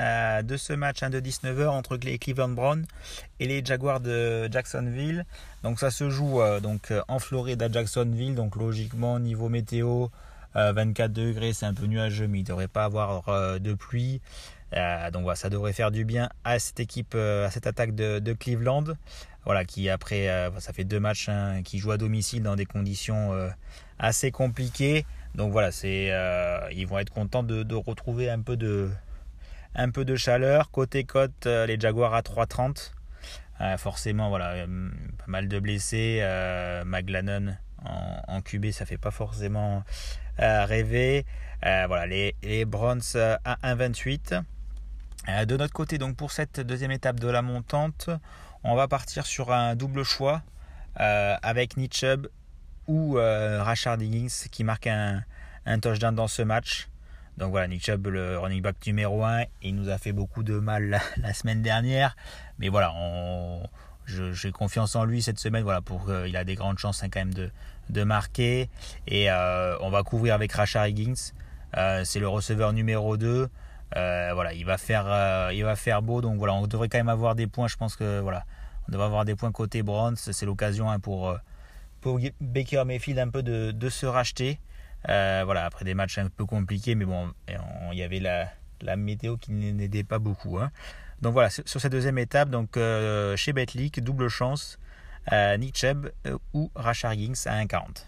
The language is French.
euh, de ce match de 19h entre les Cleveland Browns et les Jaguars de Jacksonville. Donc ça se joue euh, donc euh, en Floride à Jacksonville. Donc logiquement niveau météo 24 degrés, c'est un peu nuageux, mais il ne devrait pas avoir de pluie. donc voilà, ça devrait faire du bien à cette équipe, à cette attaque de, Cleveland. Voilà, qui après, ça fait deux matchs hein, qui jouent à domicile dans des conditions assez compliquées. Donc voilà, ils vont être contents de retrouver un peu de, un peu de chaleur. Côté côte, euh, les Jaguars à 3,30. Euh, forcément, voilà, euh, pas mal de blessés. Maglanon en, en, QB, ça fait pas forcément rêver. voilà, les, les Browns à 1,28. de notre côté, donc pour cette deuxième étape de la montante, on va partir sur un double choix avec Nick ou Rashard Higgins qui marque un touchdown dans ce match. Donc voilà, Nick Chubb, le running back numéro 1, il nous a fait beaucoup de mal la, semaine dernière. Mais voilà, j'ai confiance en lui cette semaine. Voilà, pour euh, il a des grandes chances hein, quand même de, de marquer. Et euh, on va couvrir avec Rashard Higgins. Euh, c'est le receveur numéro 2. voilà, il va faire, il va faire beau. Donc voilà, on devrait quand même avoir des points. Je pense que voilà, on devrait avoir des points côté Browns. C'est l'occasion hein, pour, pour Baker Mayfield un peu de, de se racheter. Euh, voilà, après des matchs un peu compliqués, mais bon, il y avait la, la météo qui n'aidait pas beaucoup. Hein. Donc voilà, sur cette deuxième étape, donc euh, chez Betlic, double chance, euh, Nick Chubb ou Rashard Gings à 1,40.